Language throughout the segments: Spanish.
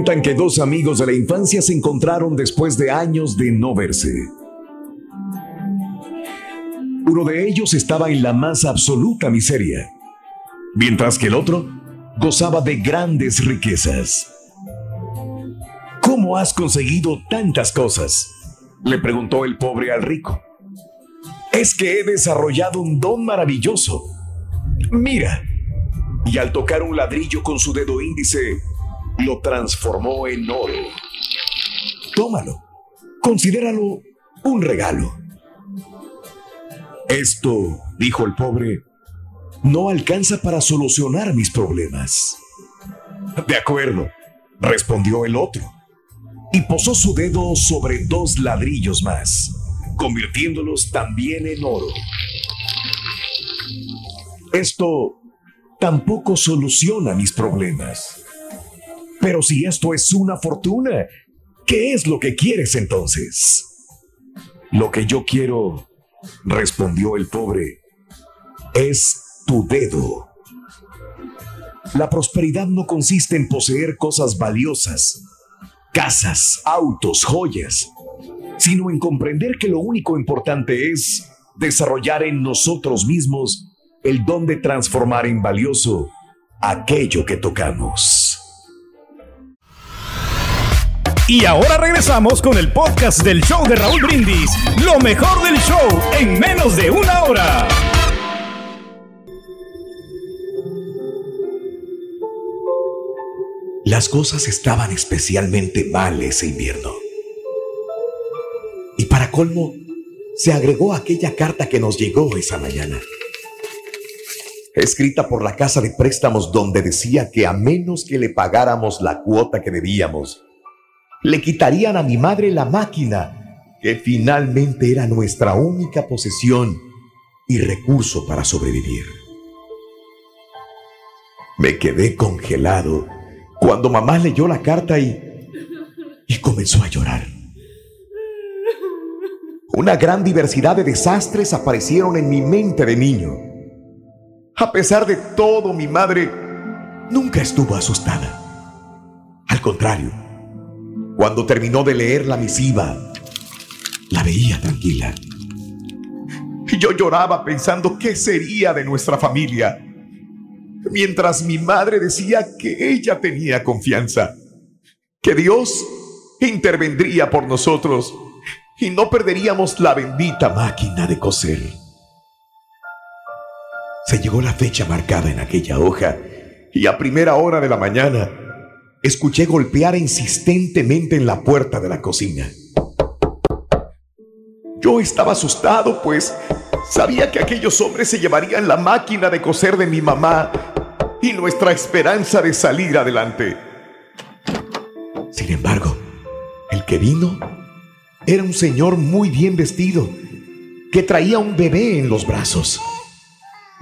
Cuentan que dos amigos de la infancia se encontraron después de años de no verse. Uno de ellos estaba en la más absoluta miseria, mientras que el otro gozaba de grandes riquezas. ¿Cómo has conseguido tantas cosas? Le preguntó el pobre al rico. Es que he desarrollado un don maravilloso. Mira. Y al tocar un ladrillo con su dedo índice, lo transformó en oro. Tómalo. Considéralo un regalo. Esto, dijo el pobre, no alcanza para solucionar mis problemas. De acuerdo, respondió el otro, y posó su dedo sobre dos ladrillos más, convirtiéndolos también en oro. Esto tampoco soluciona mis problemas. Pero si esto es una fortuna, ¿qué es lo que quieres entonces? Lo que yo quiero, respondió el pobre, es tu dedo. La prosperidad no consiste en poseer cosas valiosas, casas, autos, joyas, sino en comprender que lo único importante es desarrollar en nosotros mismos el don de transformar en valioso aquello que tocamos. Y ahora regresamos con el podcast del show de Raúl Brindis, lo mejor del show en menos de una hora. Las cosas estaban especialmente mal ese invierno. Y para colmo, se agregó aquella carta que nos llegó esa mañana. Escrita por la casa de préstamos donde decía que a menos que le pagáramos la cuota que debíamos, le quitarían a mi madre la máquina, que finalmente era nuestra única posesión y recurso para sobrevivir. Me quedé congelado cuando mamá leyó la carta y, y comenzó a llorar. Una gran diversidad de desastres aparecieron en mi mente de niño. A pesar de todo, mi madre nunca estuvo asustada. Al contrario, cuando terminó de leer la misiva, la veía tranquila. Y yo lloraba pensando qué sería de nuestra familia mientras mi madre decía que ella tenía confianza, que Dios intervendría por nosotros y no perderíamos la bendita máquina de coser. Se llegó la fecha marcada en aquella hoja y a primera hora de la mañana escuché golpear insistentemente en la puerta de la cocina. Yo estaba asustado, pues sabía que aquellos hombres se llevarían la máquina de coser de mi mamá y nuestra esperanza de salir adelante. Sin embargo, el que vino era un señor muy bien vestido, que traía un bebé en los brazos.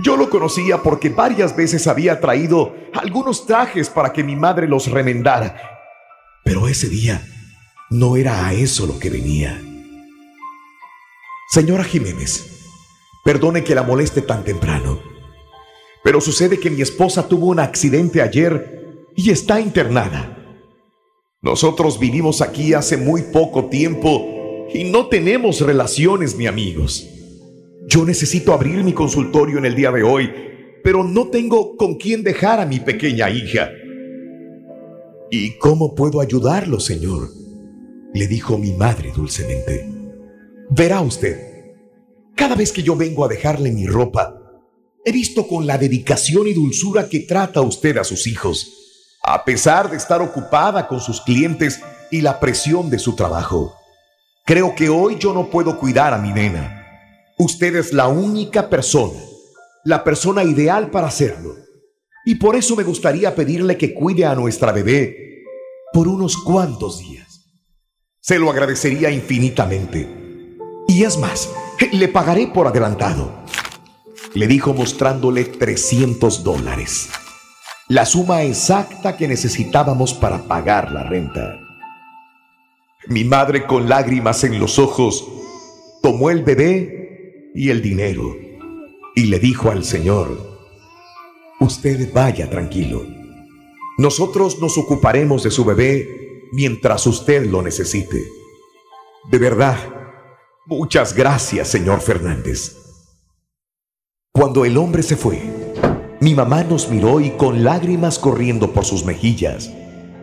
Yo lo conocía porque varias veces había traído algunos trajes para que mi madre los remendara, pero ese día no era a eso lo que venía. Señora Jiménez, perdone que la moleste tan temprano, pero sucede que mi esposa tuvo un accidente ayer y está internada. Nosotros vivimos aquí hace muy poco tiempo y no tenemos relaciones ni amigos. Yo necesito abrir mi consultorio en el día de hoy, pero no tengo con quién dejar a mi pequeña hija. ¿Y cómo puedo ayudarlo, señor? Le dijo mi madre dulcemente. Verá usted, cada vez que yo vengo a dejarle mi ropa, he visto con la dedicación y dulzura que trata usted a sus hijos, a pesar de estar ocupada con sus clientes y la presión de su trabajo. Creo que hoy yo no puedo cuidar a mi nena. Usted es la única persona, la persona ideal para hacerlo. Y por eso me gustaría pedirle que cuide a nuestra bebé por unos cuantos días. Se lo agradecería infinitamente. Y es más, le pagaré por adelantado. Le dijo mostrándole 300 dólares. La suma exacta que necesitábamos para pagar la renta. Mi madre con lágrimas en los ojos tomó el bebé y el dinero y le dijo al Señor, usted vaya tranquilo. Nosotros nos ocuparemos de su bebé mientras usted lo necesite. De verdad, muchas gracias, señor Fernández. Cuando el hombre se fue, mi mamá nos miró y con lágrimas corriendo por sus mejillas,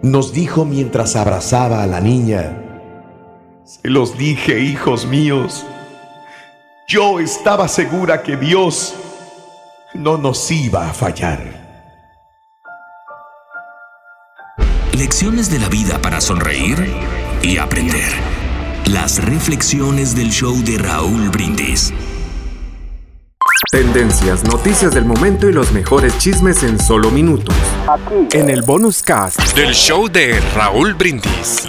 nos dijo mientras abrazaba a la niña, se los dije, hijos míos, yo estaba segura que Dios no nos iba a fallar. Lecciones de la vida para sonreír y aprender. Las reflexiones del show de Raúl Brindis. Tendencias, noticias del momento y los mejores chismes en solo minutos. Aquí. En el bonus cast del show de Raúl Brindis.